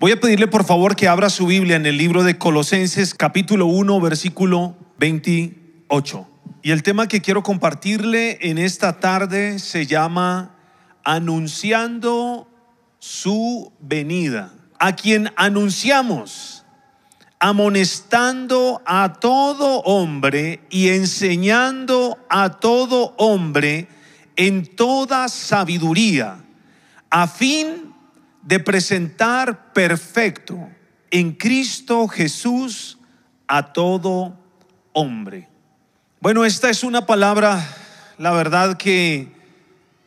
Voy a pedirle por favor que abra su Biblia en el libro de Colosenses capítulo 1 versículo 28. Y el tema que quiero compartirle en esta tarde se llama Anunciando su venida. A quien anunciamos, amonestando a todo hombre y enseñando a todo hombre en toda sabiduría, a fin de presentar perfecto en Cristo Jesús a todo hombre. Bueno, esta es una palabra, la verdad que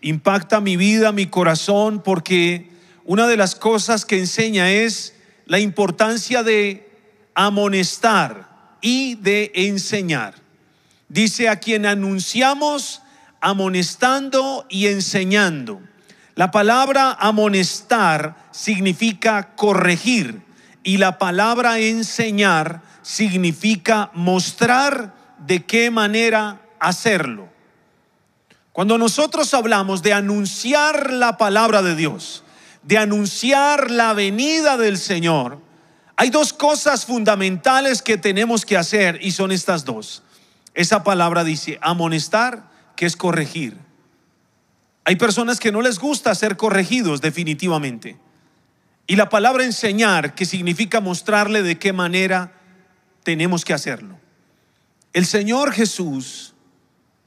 impacta mi vida, mi corazón, porque una de las cosas que enseña es la importancia de amonestar y de enseñar. Dice a quien anunciamos amonestando y enseñando. La palabra amonestar significa corregir y la palabra enseñar significa mostrar de qué manera hacerlo. Cuando nosotros hablamos de anunciar la palabra de Dios, de anunciar la venida del Señor, hay dos cosas fundamentales que tenemos que hacer y son estas dos. Esa palabra dice amonestar que es corregir. Hay personas que no les gusta ser corregidos definitivamente. Y la palabra enseñar, que significa mostrarle de qué manera tenemos que hacerlo. El Señor Jesús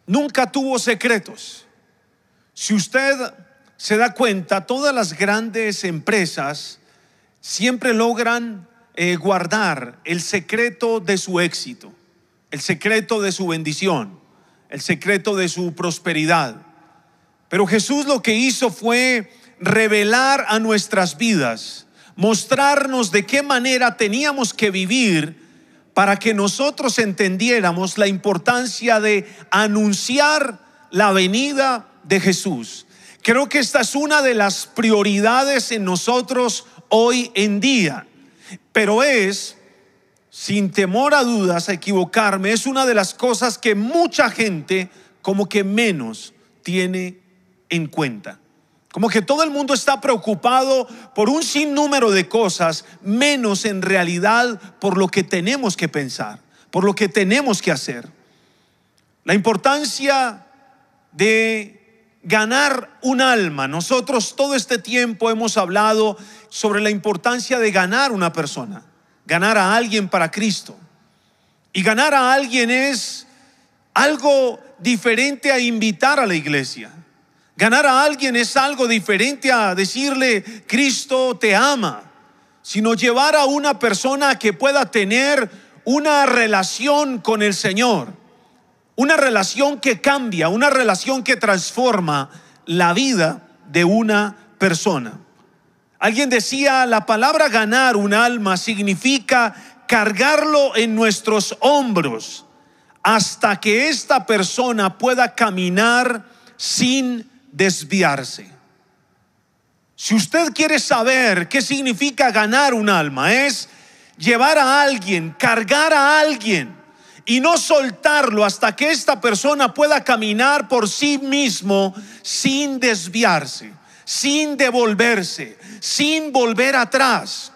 nunca tuvo secretos. Si usted se da cuenta, todas las grandes empresas siempre logran eh, guardar el secreto de su éxito, el secreto de su bendición el secreto de su prosperidad. Pero Jesús lo que hizo fue revelar a nuestras vidas, mostrarnos de qué manera teníamos que vivir para que nosotros entendiéramos la importancia de anunciar la venida de Jesús. Creo que esta es una de las prioridades en nosotros hoy en día, pero es sin temor a dudas, a equivocarme, es una de las cosas que mucha gente como que menos tiene en cuenta. Como que todo el mundo está preocupado por un sinnúmero de cosas, menos en realidad por lo que tenemos que pensar, por lo que tenemos que hacer. La importancia de ganar un alma. Nosotros todo este tiempo hemos hablado sobre la importancia de ganar una persona ganar a alguien para Cristo. Y ganar a alguien es algo diferente a invitar a la iglesia. Ganar a alguien es algo diferente a decirle, Cristo te ama, sino llevar a una persona que pueda tener una relación con el Señor, una relación que cambia, una relación que transforma la vida de una persona. Alguien decía, la palabra ganar un alma significa cargarlo en nuestros hombros hasta que esta persona pueda caminar sin desviarse. Si usted quiere saber qué significa ganar un alma, es llevar a alguien, cargar a alguien y no soltarlo hasta que esta persona pueda caminar por sí mismo sin desviarse sin devolverse, sin volver atrás.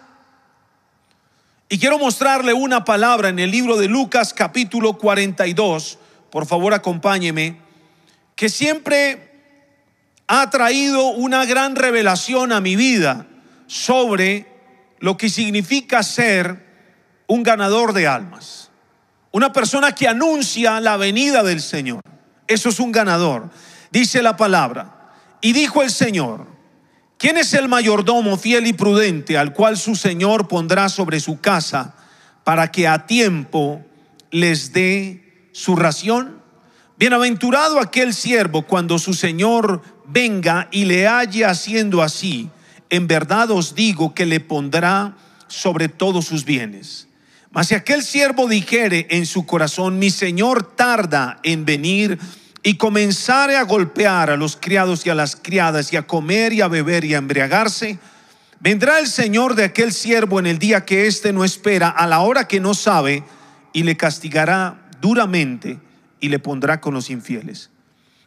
Y quiero mostrarle una palabra en el libro de Lucas capítulo 42, por favor acompáñeme, que siempre ha traído una gran revelación a mi vida sobre lo que significa ser un ganador de almas. Una persona que anuncia la venida del Señor. Eso es un ganador. Dice la palabra. Y dijo el Señor, ¿quién es el mayordomo fiel y prudente al cual su Señor pondrá sobre su casa para que a tiempo les dé su ración? Bienaventurado aquel siervo cuando su Señor venga y le halle haciendo así. En verdad os digo que le pondrá sobre todos sus bienes. Mas si aquel siervo dijere en su corazón, mi Señor tarda en venir, y comenzare a golpear a los criados y a las criadas y a comer y a beber y a embriagarse, vendrá el Señor de aquel siervo en el día que éste no espera, a la hora que no sabe, y le castigará duramente y le pondrá con los infieles.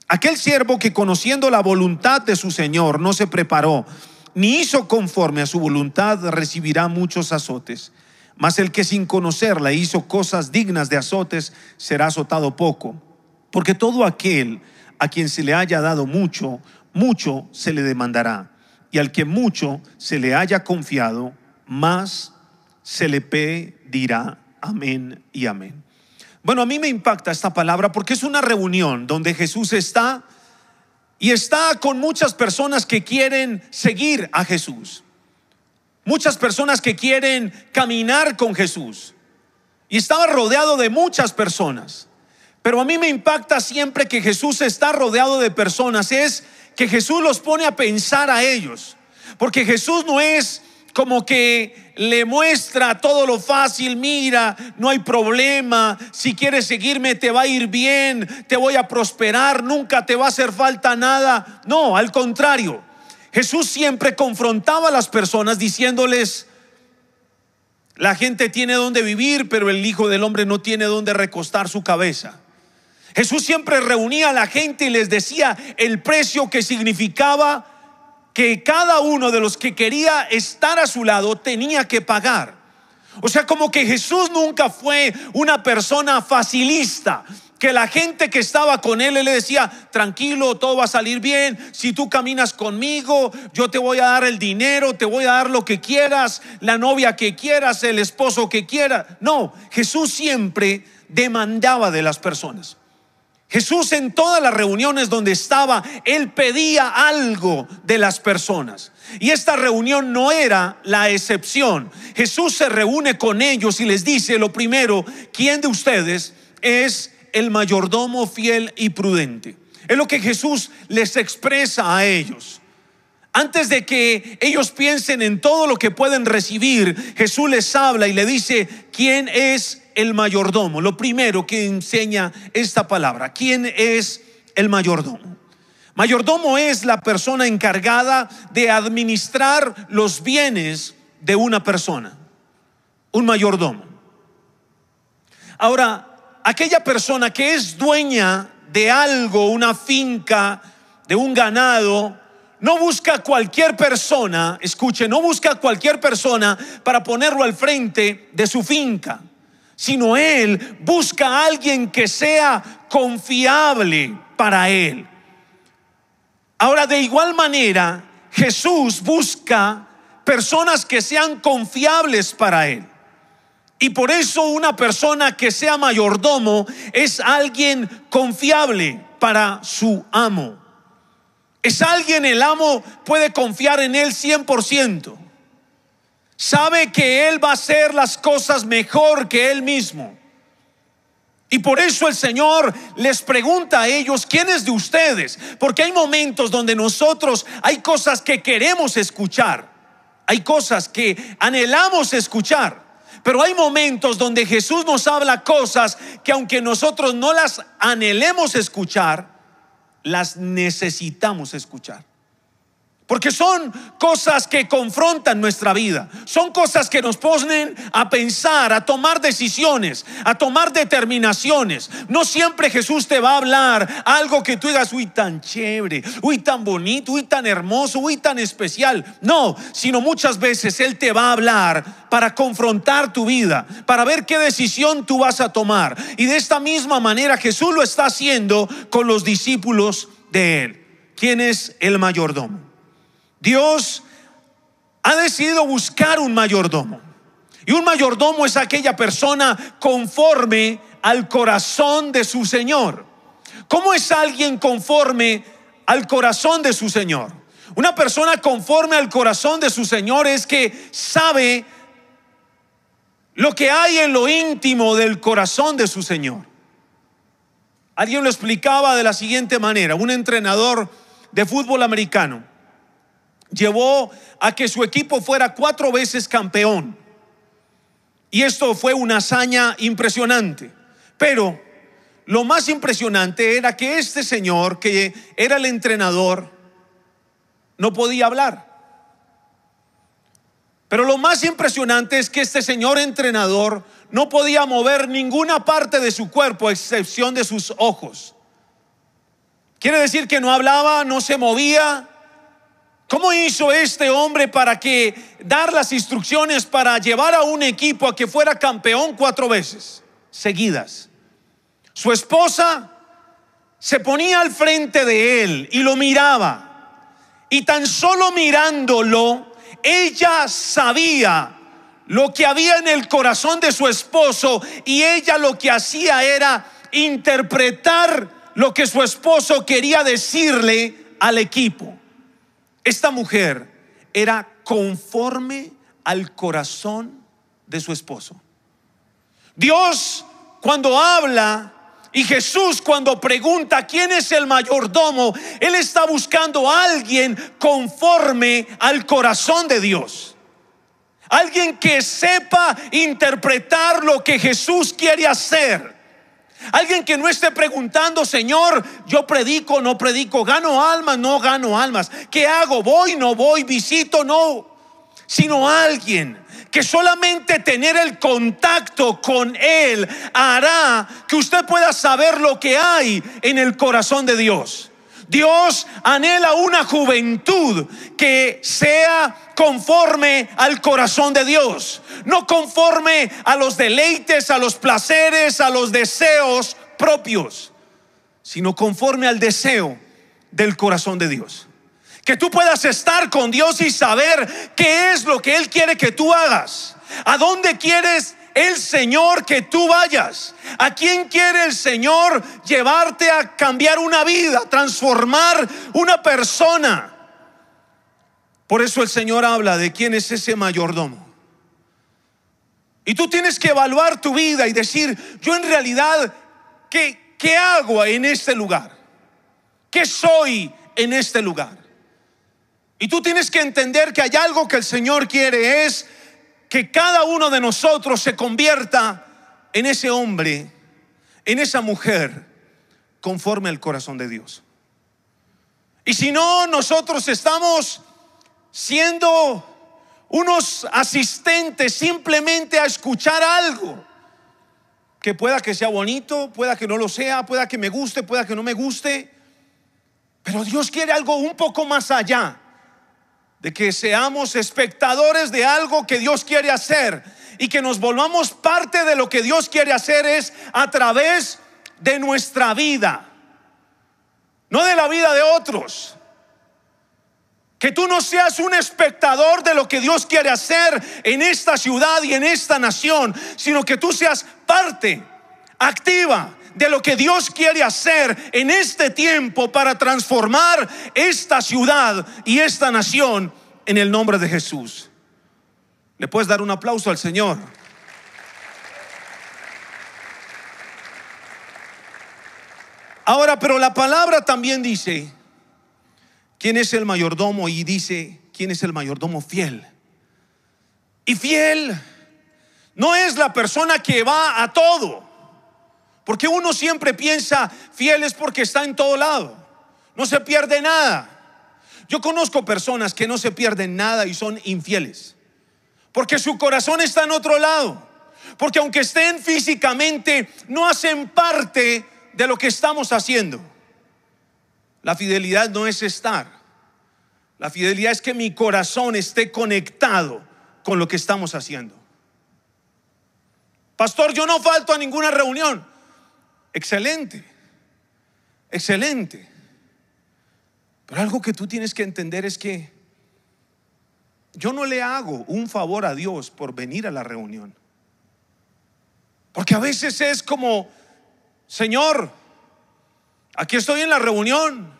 Aquel siervo que conociendo la voluntad de su Señor no se preparó, ni hizo conforme a su voluntad, recibirá muchos azotes. Mas el que sin conocerla hizo cosas dignas de azotes, será azotado poco. Porque todo aquel a quien se le haya dado mucho, mucho se le demandará. Y al que mucho se le haya confiado, más se le pedirá. Amén y amén. Bueno, a mí me impacta esta palabra porque es una reunión donde Jesús está y está con muchas personas que quieren seguir a Jesús. Muchas personas que quieren caminar con Jesús. Y estaba rodeado de muchas personas. Pero a mí me impacta siempre que Jesús está rodeado de personas. Es que Jesús los pone a pensar a ellos. Porque Jesús no es como que le muestra todo lo fácil, mira, no hay problema, si quieres seguirme te va a ir bien, te voy a prosperar, nunca te va a hacer falta nada. No, al contrario, Jesús siempre confrontaba a las personas diciéndoles, la gente tiene donde vivir, pero el Hijo del Hombre no tiene donde recostar su cabeza. Jesús siempre reunía a la gente y les decía el precio que significaba que cada uno de los que quería estar a su lado tenía que pagar. O sea, como que Jesús nunca fue una persona facilista, que la gente que estaba con él, le decía, tranquilo, todo va a salir bien, si tú caminas conmigo, yo te voy a dar el dinero, te voy a dar lo que quieras, la novia que quieras, el esposo que quieras. No, Jesús siempre demandaba de las personas. Jesús en todas las reuniones donde estaba, él pedía algo de las personas. Y esta reunión no era la excepción. Jesús se reúne con ellos y les dice, lo primero, ¿quién de ustedes es el mayordomo fiel y prudente? Es lo que Jesús les expresa a ellos. Antes de que ellos piensen en todo lo que pueden recibir, Jesús les habla y le dice, ¿quién es el mayordomo? Lo primero que enseña esta palabra, ¿quién es el mayordomo? Mayordomo es la persona encargada de administrar los bienes de una persona, un mayordomo. Ahora, aquella persona que es dueña de algo, una finca, de un ganado, no busca cualquier persona, escuche, no busca cualquier persona para ponerlo al frente de su finca sino Él busca a alguien que sea confiable para Él. Ahora, de igual manera, Jesús busca personas que sean confiables para Él. Y por eso una persona que sea mayordomo es alguien confiable para su amo. Es alguien, el amo puede confiar en él 100%. Sabe que Él va a hacer las cosas mejor que Él mismo. Y por eso el Señor les pregunta a ellos, ¿quiénes de ustedes? Porque hay momentos donde nosotros hay cosas que queremos escuchar, hay cosas que anhelamos escuchar, pero hay momentos donde Jesús nos habla cosas que aunque nosotros no las anhelemos escuchar, las necesitamos escuchar. Porque son cosas que confrontan nuestra vida. Son cosas que nos ponen a pensar, a tomar decisiones, a tomar determinaciones. No siempre Jesús te va a hablar algo que tú digas, uy, tan chévere, uy, tan bonito, uy, tan hermoso, uy, tan especial. No, sino muchas veces Él te va a hablar para confrontar tu vida, para ver qué decisión tú vas a tomar. Y de esta misma manera Jesús lo está haciendo con los discípulos de Él. ¿Quién es el mayordomo? Dios ha decidido buscar un mayordomo. Y un mayordomo es aquella persona conforme al corazón de su Señor. ¿Cómo es alguien conforme al corazón de su Señor? Una persona conforme al corazón de su Señor es que sabe lo que hay en lo íntimo del corazón de su Señor. Alguien lo explicaba de la siguiente manera, un entrenador de fútbol americano llevó a que su equipo fuera cuatro veces campeón. Y esto fue una hazaña impresionante. Pero lo más impresionante era que este señor, que era el entrenador, no podía hablar. Pero lo más impresionante es que este señor entrenador no podía mover ninguna parte de su cuerpo a excepción de sus ojos. Quiere decir que no hablaba, no se movía, ¿Cómo hizo este hombre para que dar las instrucciones para llevar a un equipo a que fuera campeón cuatro veces seguidas? Su esposa se ponía al frente de él y lo miraba. Y tan solo mirándolo, ella sabía lo que había en el corazón de su esposo y ella lo que hacía era interpretar lo que su esposo quería decirle al equipo. Esta mujer era conforme al corazón de su esposo. Dios cuando habla y Jesús cuando pregunta quién es el mayordomo, Él está buscando a alguien conforme al corazón de Dios. Alguien que sepa interpretar lo que Jesús quiere hacer. Alguien que no esté preguntando, Señor, yo predico, no predico, gano almas, no gano almas. ¿Qué hago? ¿Voy, no voy? ¿Visito, no? Sino alguien que solamente tener el contacto con Él hará que usted pueda saber lo que hay en el corazón de Dios. Dios anhela una juventud que sea conforme al corazón de Dios, no conforme a los deleites, a los placeres, a los deseos propios, sino conforme al deseo del corazón de Dios. Que tú puedas estar con Dios y saber qué es lo que Él quiere que tú hagas. ¿A dónde quieres el Señor que tú vayas? ¿A quién quiere el Señor llevarte a cambiar una vida, transformar una persona? Por eso el Señor habla de quién es ese mayordomo. Y tú tienes que evaluar tu vida y decir, yo en realidad, ¿qué, qué hago en este lugar? ¿Qué soy en este lugar? Y tú tienes que entender que hay algo que el Señor quiere es que cada uno de nosotros se convierta en ese hombre, en esa mujer, conforme al corazón de Dios. Y si no, nosotros estamos siendo unos asistentes simplemente a escuchar algo que pueda que sea bonito, pueda que no lo sea, pueda que me guste, pueda que no me guste, pero Dios quiere algo un poco más allá de que seamos espectadores de algo que Dios quiere hacer y que nos volvamos parte de lo que Dios quiere hacer es a través de nuestra vida, no de la vida de otros. Que tú no seas un espectador de lo que Dios quiere hacer en esta ciudad y en esta nación, sino que tú seas parte activa de lo que Dios quiere hacer en este tiempo para transformar esta ciudad y esta nación en el nombre de Jesús. ¿Le puedes dar un aplauso al Señor? Ahora, pero la palabra también dice, ¿quién es el mayordomo? Y dice, ¿quién es el mayordomo fiel? Y fiel no es la persona que va a todo. Porque uno siempre piensa fiel es porque está en todo lado. No se pierde nada. Yo conozco personas que no se pierden nada y son infieles. Porque su corazón está en otro lado. Porque aunque estén físicamente, no hacen parte de lo que estamos haciendo. La fidelidad no es estar. La fidelidad es que mi corazón esté conectado con lo que estamos haciendo. Pastor, yo no falto a ninguna reunión. Excelente, excelente. Pero algo que tú tienes que entender es que yo no le hago un favor a Dios por venir a la reunión. Porque a veces es como, Señor, aquí estoy en la reunión,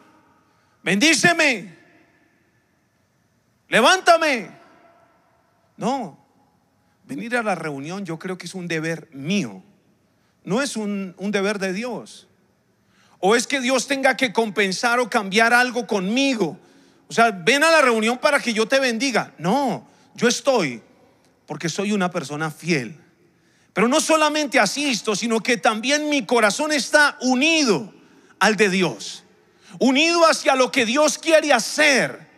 bendíceme, levántame. No, venir a la reunión yo creo que es un deber mío no es un, deber de Dios. O es que Dios tenga que compensar o cambiar algo conmigo. O sea, ven a la reunión para que yo te bendiga. No, yo estoy porque soy una persona fiel. Pero no solamente asisto, sino que también mi corazón está unido al de Dios. Unido hacia lo que Dios quiere hacer.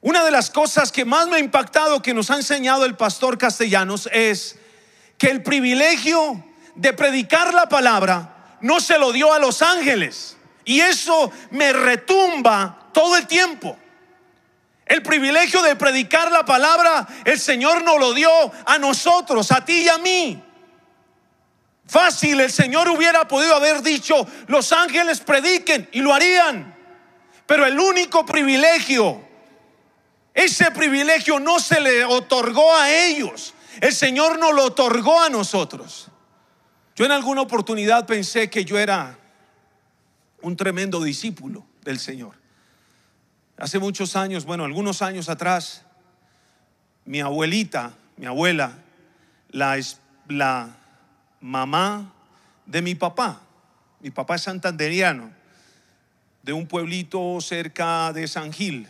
Una de las cosas que más me ha impactado que nos ha enseñado el pastor Castellanos es que el privilegio de predicar la palabra no se lo dio a los ángeles. Y eso me retumba todo el tiempo. El privilegio de predicar la palabra, el Señor nos lo dio a nosotros, a ti y a mí. Fácil, el Señor hubiera podido haber dicho, los ángeles prediquen y lo harían. Pero el único privilegio, ese privilegio no se le otorgó a ellos. El Señor nos lo otorgó a nosotros. Yo en alguna oportunidad pensé que yo era un tremendo discípulo del Señor. Hace muchos años, bueno, algunos años atrás, mi abuelita, mi abuela, la, la mamá de mi papá, mi papá es santanderiano, de un pueblito cerca de San Gil,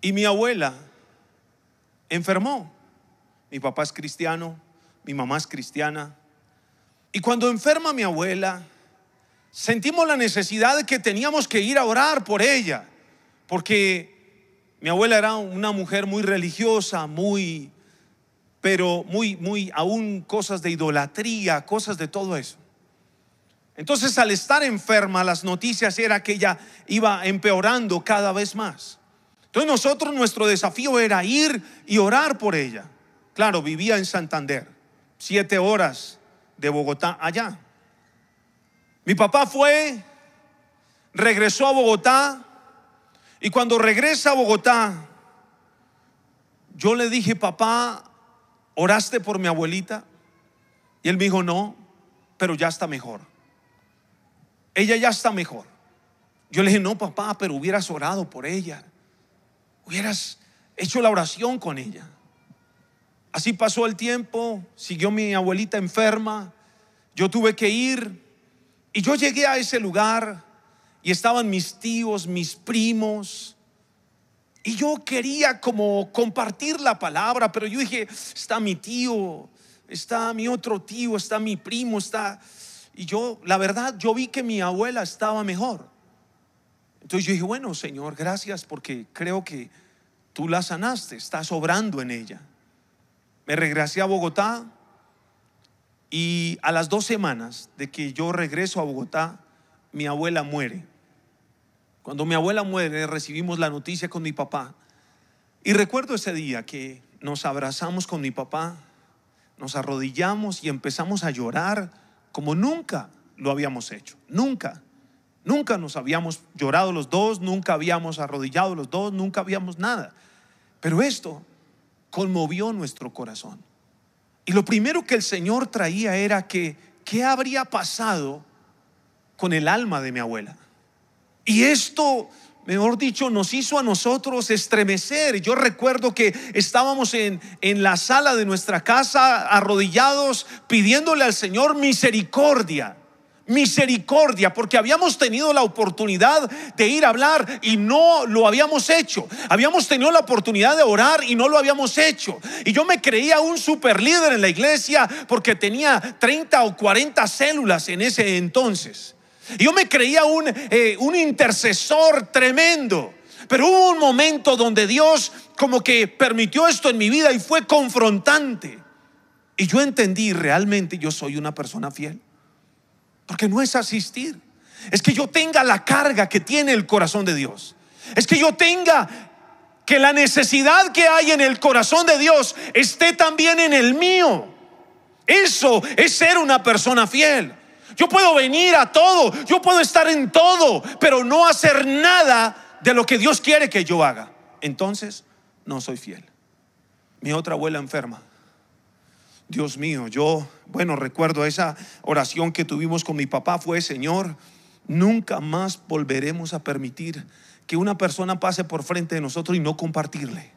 y mi abuela enfermó. Mi papá es cristiano, mi mamá es cristiana. Y cuando enferma mi abuela, sentimos la necesidad de que teníamos que ir a orar por ella porque mi abuela era una mujer muy religiosa, muy, pero muy, muy, aún cosas de idolatría, cosas de todo eso. Entonces al estar enferma, las noticias era que ella iba empeorando cada vez más. Entonces nosotros nuestro desafío era ir y orar por ella. Claro, vivía en Santander, siete horas de Bogotá allá. Mi papá fue, regresó a Bogotá, y cuando regresa a Bogotá, yo le dije, papá, ¿oraste por mi abuelita? Y él me dijo, no, pero ya está mejor. Ella ya está mejor. Yo le dije, no, papá, pero hubieras orado por ella. Hubieras hecho la oración con ella. Así pasó el tiempo, siguió mi abuelita enferma, yo tuve que ir y yo llegué a ese lugar y estaban mis tíos, mis primos. Y yo quería como compartir la palabra, pero yo dije, está mi tío, está mi otro tío, está mi primo, está... Y yo, la verdad, yo vi que mi abuela estaba mejor. Entonces yo dije, bueno, Señor, gracias porque creo que tú la sanaste, estás obrando en ella. Me regresé a Bogotá y a las dos semanas de que yo regreso a Bogotá, mi abuela muere. Cuando mi abuela muere, recibimos la noticia con mi papá. Y recuerdo ese día que nos abrazamos con mi papá, nos arrodillamos y empezamos a llorar como nunca lo habíamos hecho. Nunca. Nunca nos habíamos llorado los dos, nunca habíamos arrodillado los dos, nunca habíamos nada. Pero esto conmovió nuestro corazón. Y lo primero que el Señor traía era que, ¿qué habría pasado con el alma de mi abuela? Y esto, mejor dicho, nos hizo a nosotros estremecer. Yo recuerdo que estábamos en, en la sala de nuestra casa arrodillados pidiéndole al Señor misericordia misericordia, porque habíamos tenido la oportunidad de ir a hablar y no lo habíamos hecho. Habíamos tenido la oportunidad de orar y no lo habíamos hecho. Y yo me creía un super líder en la iglesia porque tenía 30 o 40 células en ese entonces. Yo me creía un, eh, un intercesor tremendo. Pero hubo un momento donde Dios como que permitió esto en mi vida y fue confrontante. Y yo entendí realmente yo soy una persona fiel. Porque no es asistir. Es que yo tenga la carga que tiene el corazón de Dios. Es que yo tenga que la necesidad que hay en el corazón de Dios esté también en el mío. Eso es ser una persona fiel. Yo puedo venir a todo, yo puedo estar en todo, pero no hacer nada de lo que Dios quiere que yo haga. Entonces, no soy fiel. Mi otra abuela enferma. Dios mío, yo, bueno, recuerdo esa oración que tuvimos con mi papá fue, Señor, nunca más volveremos a permitir que una persona pase por frente de nosotros y no compartirle.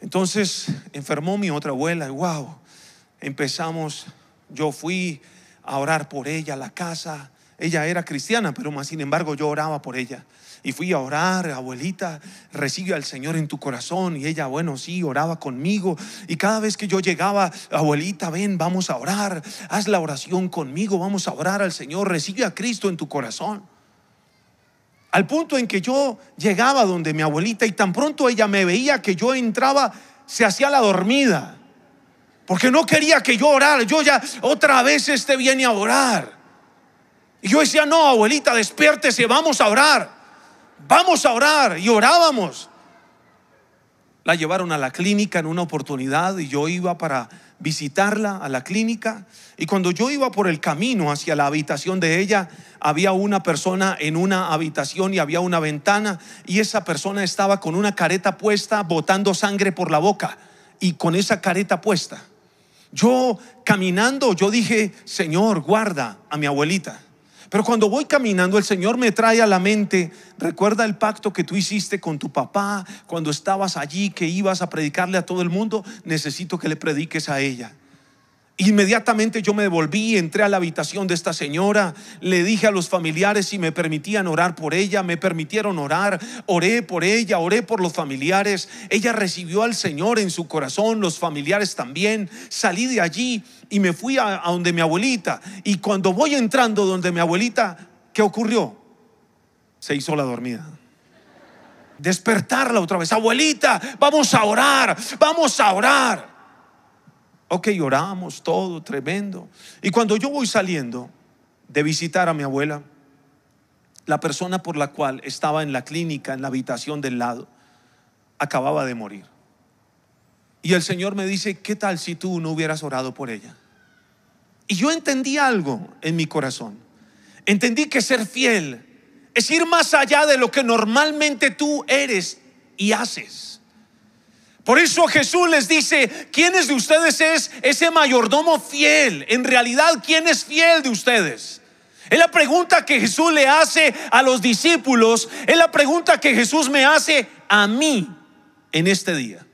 Entonces enfermó mi otra abuela y wow, empezamos, yo fui a orar por ella, la casa. Ella era cristiana, pero más sin embargo yo oraba por ella. Y fui a orar, abuelita, recibe al Señor en tu corazón. Y ella, bueno, sí, oraba conmigo. Y cada vez que yo llegaba, abuelita, ven, vamos a orar. Haz la oración conmigo, vamos a orar al Señor. Recibe a Cristo en tu corazón. Al punto en que yo llegaba donde mi abuelita y tan pronto ella me veía que yo entraba, se hacía la dormida. Porque no quería que yo orara. Yo ya otra vez este viene a orar. Y yo decía, no, abuelita, despiértese, vamos a orar. Vamos a orar. Y orábamos. La llevaron a la clínica en una oportunidad y yo iba para visitarla a la clínica. Y cuando yo iba por el camino hacia la habitación de ella, había una persona en una habitación y había una ventana y esa persona estaba con una careta puesta, botando sangre por la boca y con esa careta puesta. Yo caminando, yo dije, Señor, guarda a mi abuelita. Pero cuando voy caminando, el Señor me trae a la mente, recuerda el pacto que tú hiciste con tu papá cuando estabas allí, que ibas a predicarle a todo el mundo, necesito que le prediques a ella. Inmediatamente yo me devolví, entré a la habitación de esta señora, le dije a los familiares si me permitían orar por ella, me permitieron orar, oré por ella, oré por los familiares, ella recibió al Señor en su corazón, los familiares también, salí de allí y me fui a, a donde mi abuelita y cuando voy entrando donde mi abuelita, ¿qué ocurrió? Se hizo la dormida despertarla otra vez. Abuelita, vamos a orar, vamos a orar. Ok, oramos todo, tremendo. Y cuando yo voy saliendo de visitar a mi abuela, la persona por la cual estaba en la clínica, en la habitación del lado, acababa de morir. Y el Señor me dice, ¿qué tal si tú no hubieras orado por ella? Y yo entendí algo en mi corazón. Entendí que ser fiel es ir más allá de lo que normalmente tú eres y haces. Por eso Jesús les dice, ¿quiénes de ustedes es ese mayordomo fiel? En realidad, ¿quién es fiel de ustedes? Es la pregunta que Jesús le hace a los discípulos, es la pregunta que Jesús me hace a mí en este día.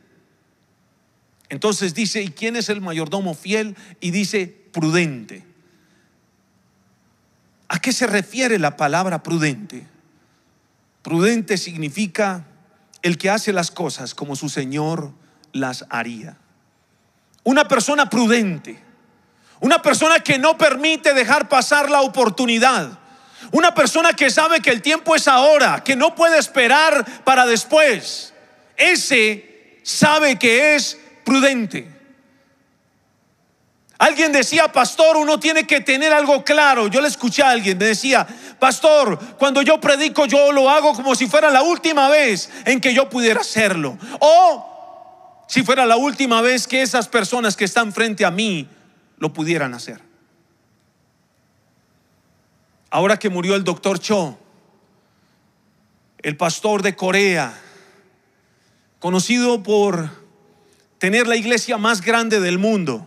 Entonces dice, ¿y quién es el mayordomo fiel? Y dice, prudente. ¿A qué se refiere la palabra prudente? Prudente significa el que hace las cosas como su Señor las haría. Una persona prudente, una persona que no permite dejar pasar la oportunidad, una persona que sabe que el tiempo es ahora, que no puede esperar para después. Ese sabe que es prudente. Alguien decía, pastor, uno tiene que tener algo claro. Yo le escuché a alguien, me decía, pastor, cuando yo predico yo lo hago como si fuera la última vez en que yo pudiera hacerlo. O si fuera la última vez que esas personas que están frente a mí lo pudieran hacer. Ahora que murió el doctor Cho, el pastor de Corea, conocido por tener la iglesia más grande del mundo,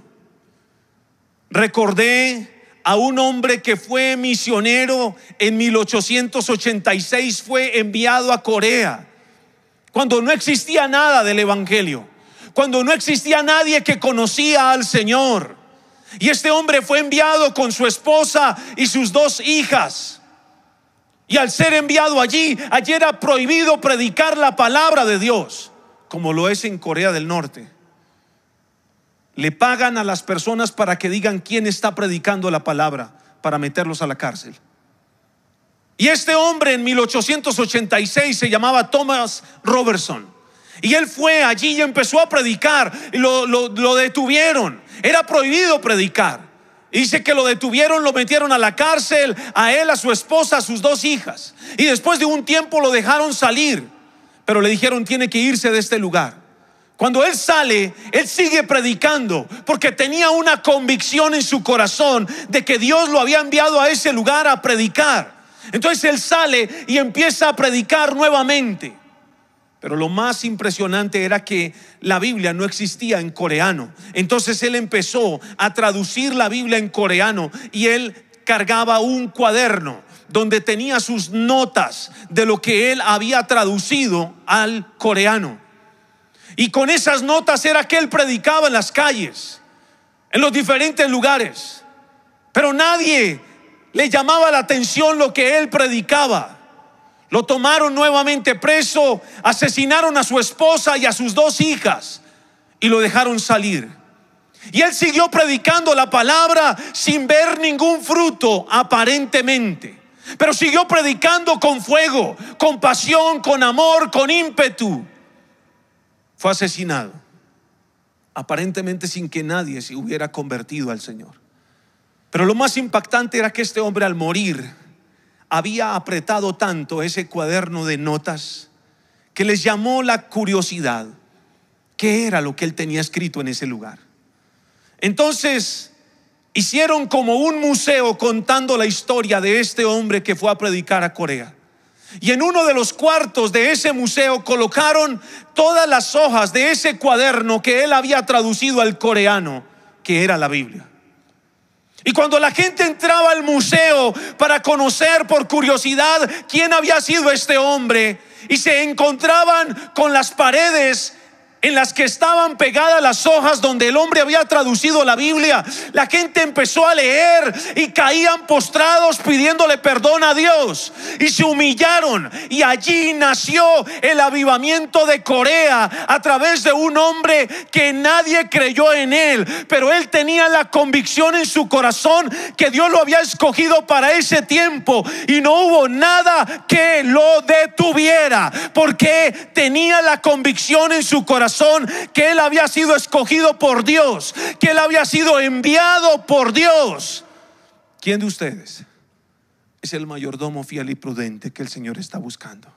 recordé a un hombre que fue misionero en 1886, fue enviado a Corea, cuando no existía nada del Evangelio, cuando no existía nadie que conocía al Señor. Y este hombre fue enviado con su esposa y sus dos hijas. Y al ser enviado allí, allí era prohibido predicar la palabra de Dios, como lo es en Corea del Norte. Le pagan a las personas para que digan quién está predicando la palabra, para meterlos a la cárcel. Y este hombre en 1886 se llamaba Thomas Robertson. Y él fue allí y empezó a predicar. Y lo, lo detuvieron. Era prohibido predicar. Dice que lo detuvieron, lo metieron a la cárcel, a él, a su esposa, a sus dos hijas. Y después de un tiempo lo dejaron salir. Pero le dijeron, tiene que irse de este lugar. Cuando él sale, él sigue predicando porque tenía una convicción en su corazón de que Dios lo había enviado a ese lugar a predicar. Entonces él sale y empieza a predicar nuevamente. Pero lo más impresionante era que la Biblia no existía en coreano. Entonces él empezó a traducir la Biblia en coreano y él cargaba un cuaderno donde tenía sus notas de lo que él había traducido al coreano. Y con esas notas era que él predicaba en las calles, en los diferentes lugares. Pero nadie le llamaba la atención lo que él predicaba. Lo tomaron nuevamente preso, asesinaron a su esposa y a sus dos hijas y lo dejaron salir. Y él siguió predicando la palabra sin ver ningún fruto aparentemente. Pero siguió predicando con fuego, con pasión, con amor, con ímpetu fue asesinado, aparentemente sin que nadie se hubiera convertido al Señor. Pero lo más impactante era que este hombre al morir había apretado tanto ese cuaderno de notas que les llamó la curiosidad qué era lo que él tenía escrito en ese lugar. Entonces, hicieron como un museo contando la historia de este hombre que fue a predicar a Corea. Y en uno de los cuartos de ese museo colocaron todas las hojas de ese cuaderno que él había traducido al coreano, que era la Biblia. Y cuando la gente entraba al museo para conocer por curiosidad quién había sido este hombre, y se encontraban con las paredes en las que estaban pegadas las hojas donde el hombre había traducido la Biblia. La gente empezó a leer y caían postrados pidiéndole perdón a Dios y se humillaron. Y allí nació el avivamiento de Corea a través de un hombre que nadie creyó en él, pero él tenía la convicción en su corazón que Dios lo había escogido para ese tiempo y no hubo nada que lo detuviera porque tenía la convicción en su corazón que él había sido escogido por Dios, que él había sido enviado por Dios. ¿Quién de ustedes es el mayordomo fiel y prudente que el Señor está buscando?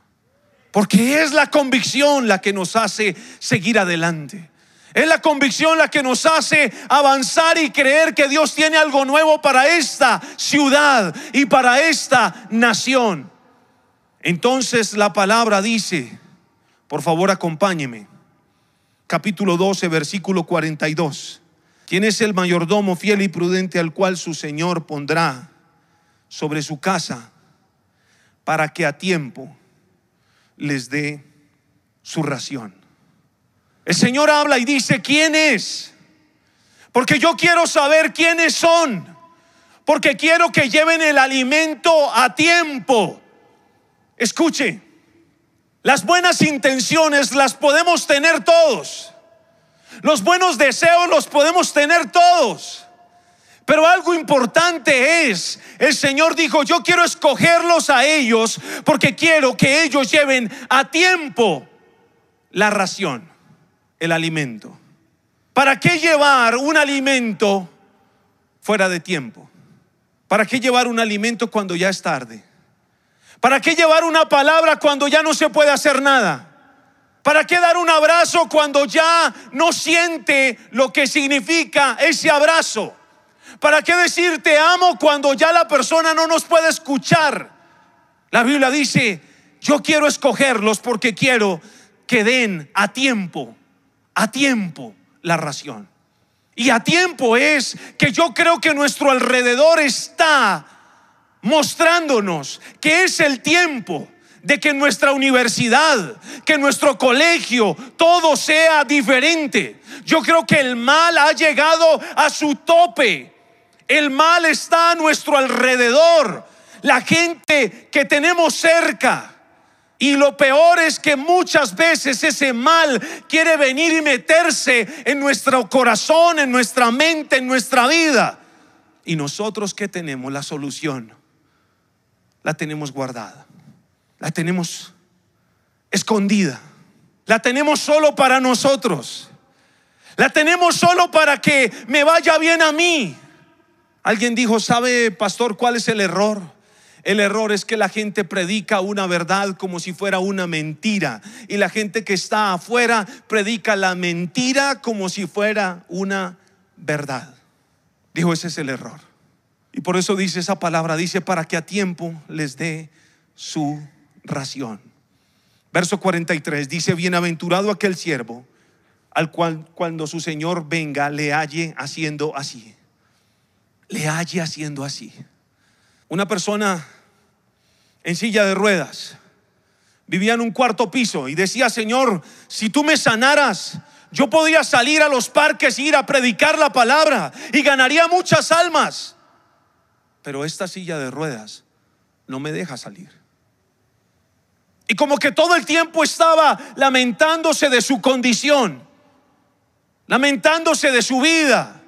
Porque es la convicción la que nos hace seguir adelante. Es la convicción la que nos hace avanzar y creer que Dios tiene algo nuevo para esta ciudad y para esta nación. Entonces la palabra dice, por favor acompáñeme, capítulo 12, versículo 42. ¿Quién es el mayordomo fiel y prudente al cual su Señor pondrá sobre su casa para que a tiempo les dé su ración? El Señor habla y dice, ¿quién es? Porque yo quiero saber quiénes son. Porque quiero que lleven el alimento a tiempo. Escuche, las buenas intenciones las podemos tener todos. Los buenos deseos los podemos tener todos. Pero algo importante es, el Señor dijo, yo quiero escogerlos a ellos porque quiero que ellos lleven a tiempo la ración, el alimento. ¿Para qué llevar un alimento fuera de tiempo? ¿Para qué llevar un alimento cuando ya es tarde? ¿Para qué llevar una palabra cuando ya no se puede hacer nada? ¿Para qué dar un abrazo cuando ya no siente lo que significa ese abrazo? ¿Para qué decir te amo cuando ya la persona no nos puede escuchar? La Biblia dice, yo quiero escogerlos porque quiero que den a tiempo, a tiempo la ración. Y a tiempo es que yo creo que nuestro alrededor está mostrándonos que es el tiempo de que nuestra universidad, que nuestro colegio, todo sea diferente. Yo creo que el mal ha llegado a su tope. El mal está a nuestro alrededor. La gente que tenemos cerca. Y lo peor es que muchas veces ese mal quiere venir y meterse en nuestro corazón, en nuestra mente, en nuestra vida. Y nosotros que tenemos la solución la tenemos guardada, la tenemos escondida, la tenemos solo para nosotros, la tenemos solo para que me vaya bien a mí. Alguien dijo, ¿sabe, pastor, cuál es el error? El error es que la gente predica una verdad como si fuera una mentira. Y la gente que está afuera predica la mentira como si fuera una verdad. Dijo, ese es el error. Y por eso dice esa palabra, dice, para que a tiempo les dé su ración. Verso 43 dice, bienaventurado aquel siervo al cual cuando su Señor venga le halle haciendo así. Le halle haciendo así. Una persona en silla de ruedas vivía en un cuarto piso y decía, Señor, si tú me sanaras, yo podría salir a los parques e ir a predicar la palabra y ganaría muchas almas pero esta silla de ruedas no me deja salir. Y como que todo el tiempo estaba lamentándose de su condición, lamentándose de su vida.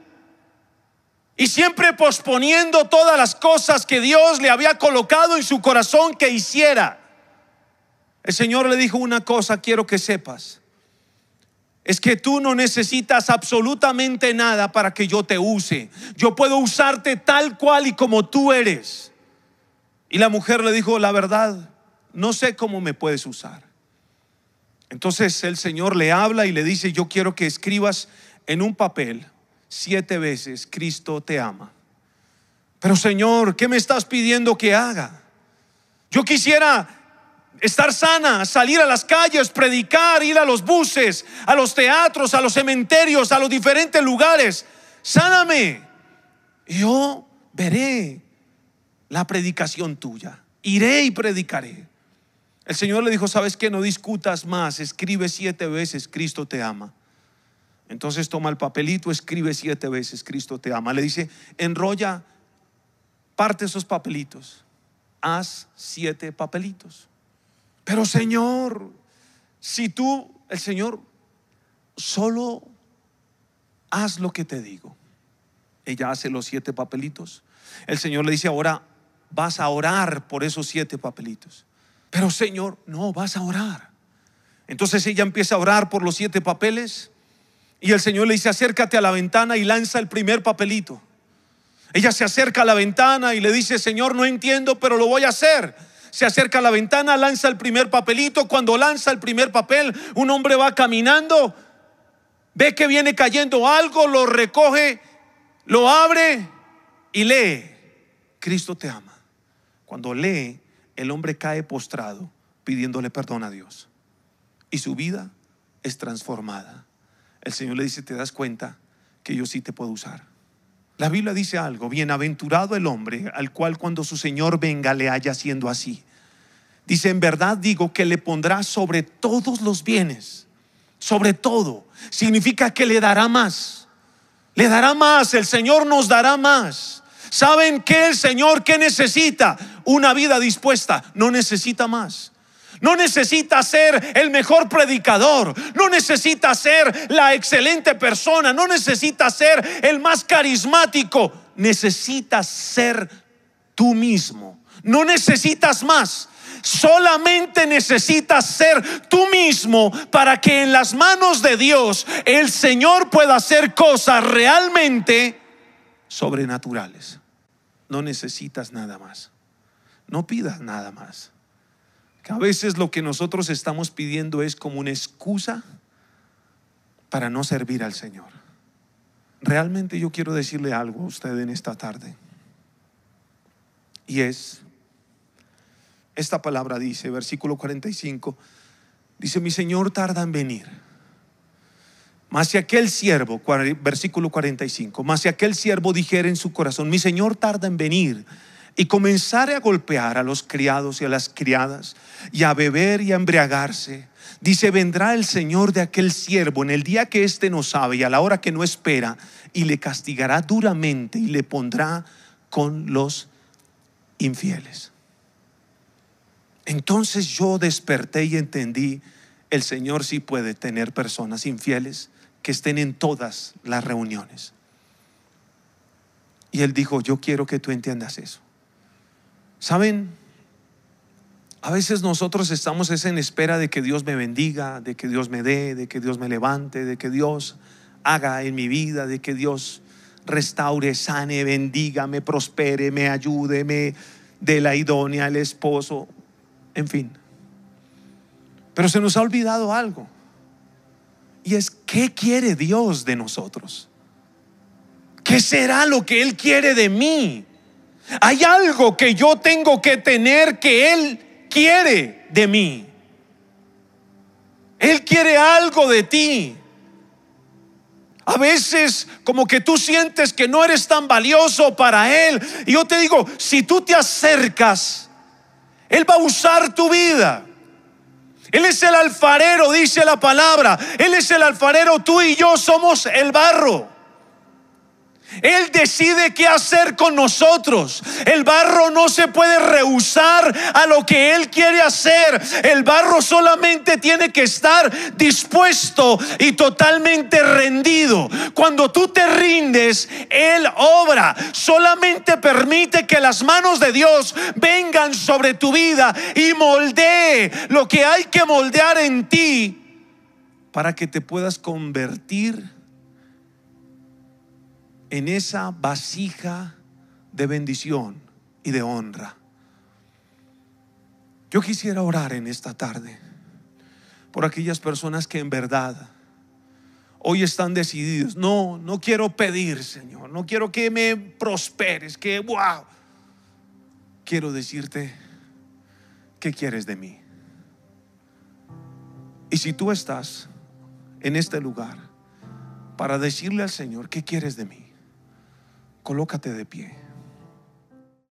Y siempre posponiendo todas las cosas que Dios le había colocado en su corazón que hiciera. El Señor le dijo una cosa, quiero que sepas es que tú no necesitas absolutamente nada para que yo te use. Yo puedo usarte tal cual y como tú eres. Y la mujer le dijo, la verdad, no sé cómo me puedes usar. Entonces el Señor le habla y le dice, yo quiero que escribas en un papel siete veces, Cristo te ama. Pero Señor, ¿qué me estás pidiendo que haga? Yo quisiera estar sana, salir a las calles, predicar, ir a los buses, a los teatros, a los cementerios, a los diferentes lugares. Sáname. Yo veré la predicación tuya. Iré y predicaré. El Señor le dijo, ¿sabes qué? No discutas más, escribe siete veces, Cristo te ama. Entonces toma el papelito, escribe siete veces, Cristo te ama. Le dice, enrolla, parte esos papelitos, haz siete papelitos. Pero Señor, si tú, el Señor, solo haz lo que te digo. Ella hace los siete papelitos. El Señor le dice, ahora vas a orar por esos siete papelitos. Pero Señor, no, vas a orar. Entonces ella empieza a orar por los siete papeles y el Señor le dice, acércate a la ventana y lanza el primer papelito. Ella se acerca a la ventana y le dice, Señor, no entiendo, pero lo voy a hacer se acerca a la ventana, lanza el primer papelito. Cuando lanza el primer papel, un hombre va caminando, ve que viene cayendo algo, lo recoge, lo abre y lee. Cristo te ama. Cuando lee, el hombre cae postrado pidiéndole perdón a Dios. Y su vida es transformada. El Señor le dice, ¿te das cuenta que yo sí te puedo usar? La Biblia dice algo, bienaventurado el hombre al cual cuando su Señor venga le haya siendo así. Dice, en verdad digo que le pondrá sobre todos los bienes, sobre todo. Significa que le dará más. Le dará más, el Señor nos dará más. ¿Saben qué el Señor qué necesita? Una vida dispuesta, no necesita más. No necesita ser el mejor predicador, no necesita ser la excelente persona, no necesita ser el más carismático, necesitas ser tú mismo. No necesitas más. Solamente necesitas ser tú mismo para que en las manos de Dios el Señor pueda hacer cosas realmente sobrenaturales. No necesitas nada más. No pidas nada más a veces lo que nosotros estamos pidiendo es como una excusa para no servir al Señor. Realmente yo quiero decirle algo a usted en esta tarde. Y es, esta palabra dice, versículo 45, dice, mi Señor tarda en venir. Mas si aquel siervo, versículo 45, mas si aquel siervo dijera en su corazón, mi Señor tarda en venir, y comenzare a golpear a los criados y a las criadas y a beber y a embriagarse. Dice, vendrá el Señor de aquel siervo en el día que éste no sabe y a la hora que no espera y le castigará duramente y le pondrá con los infieles. Entonces yo desperté y entendí, el Señor sí puede tener personas infieles que estén en todas las reuniones. Y él dijo, yo quiero que tú entiendas eso. ¿Saben? A veces nosotros estamos en espera de que Dios me bendiga, de que Dios me dé, de que Dios me levante, de que Dios haga en mi vida, de que Dios restaure, sane, bendiga, me prospere, me ayude, me dé la idónea, el esposo, en fin. Pero se nos ha olvidado algo. Y es, ¿qué quiere Dios de nosotros? ¿Qué será lo que Él quiere de mí? Hay algo que yo tengo que tener que Él quiere de mí. Él quiere algo de ti. A veces como que tú sientes que no eres tan valioso para Él. Y yo te digo, si tú te acercas, Él va a usar tu vida. Él es el alfarero, dice la palabra. Él es el alfarero, tú y yo somos el barro. Él decide qué hacer con nosotros. El barro no se puede rehusar a lo que Él quiere hacer. El barro solamente tiene que estar dispuesto y totalmente rendido. Cuando tú te rindes, Él obra. Solamente permite que las manos de Dios vengan sobre tu vida y moldee lo que hay que moldear en ti para que te puedas convertir en esa vasija de bendición y de honra. Yo quisiera orar en esta tarde por aquellas personas que en verdad hoy están decididos. No, no quiero pedir, Señor. No quiero que me prosperes, que wow. Quiero decirte, ¿qué quieres de mí? Y si tú estás en este lugar para decirle al Señor, ¿qué quieres de mí? Colócate de pie.